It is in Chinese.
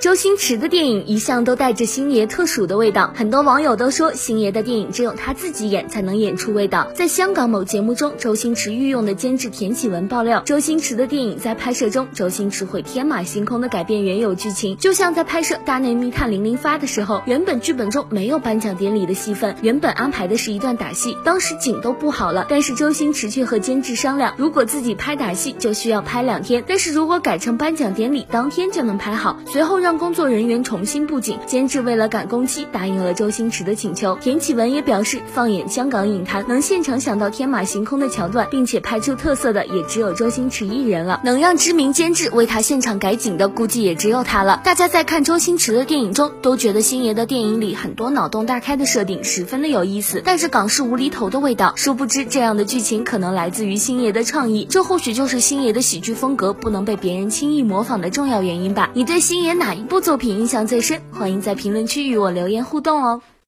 周星驰的电影一向都带着星爷特殊的味道，很多网友都说星爷的电影只有他自己演才能演出味道。在香港某节目中，周星驰御用的监制田启文爆料，周星驰的电影在拍摄中，周星驰会天马行空的改变原有剧情，就像在拍摄《大内密探零零发》的时候，原本剧本中没有颁奖典礼的戏份，原本安排的是一段打戏，当时景都布好了，但是周星驰却和监制商量，如果自己拍打戏就需要拍两天，但是如果改成颁奖典礼当天就能拍好，随后让。让工作人员重新布景，监制为了赶工期，答应了周星驰的请求。田启文也表示，放眼香港影坛，能现场想到天马行空的桥段，并且拍出特色的，也只有周星驰一人了。能让知名监制为他现场改景的，估计也只有他了。大家在看周星驰的电影中，都觉得星爷的电影里很多脑洞大开的设定十分的有意思，但是港式无厘头的味道。殊不知，这样的剧情可能来自于星爷的创意，这或许就是星爷的喜剧风格不能被别人轻易模仿的重要原因吧。你对星爷哪？一部作品印象最深，欢迎在评论区与我留言互动哦。